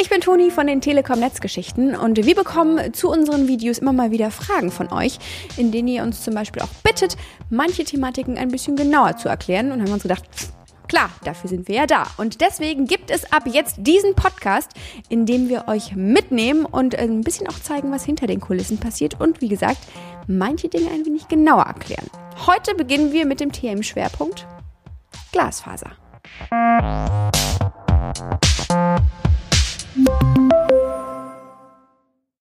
Ich bin Toni von den Telekom Netzgeschichten und wir bekommen zu unseren Videos immer mal wieder Fragen von euch, in denen ihr uns zum Beispiel auch bittet, manche Thematiken ein bisschen genauer zu erklären und haben uns gedacht, Klar, dafür sind wir ja da. Und deswegen gibt es ab jetzt diesen Podcast, in dem wir euch mitnehmen und ein bisschen auch zeigen, was hinter den Kulissen passiert und wie gesagt, manche Dinge ein wenig genauer erklären. Heute beginnen wir mit dem TM-Schwerpunkt Glasfaser.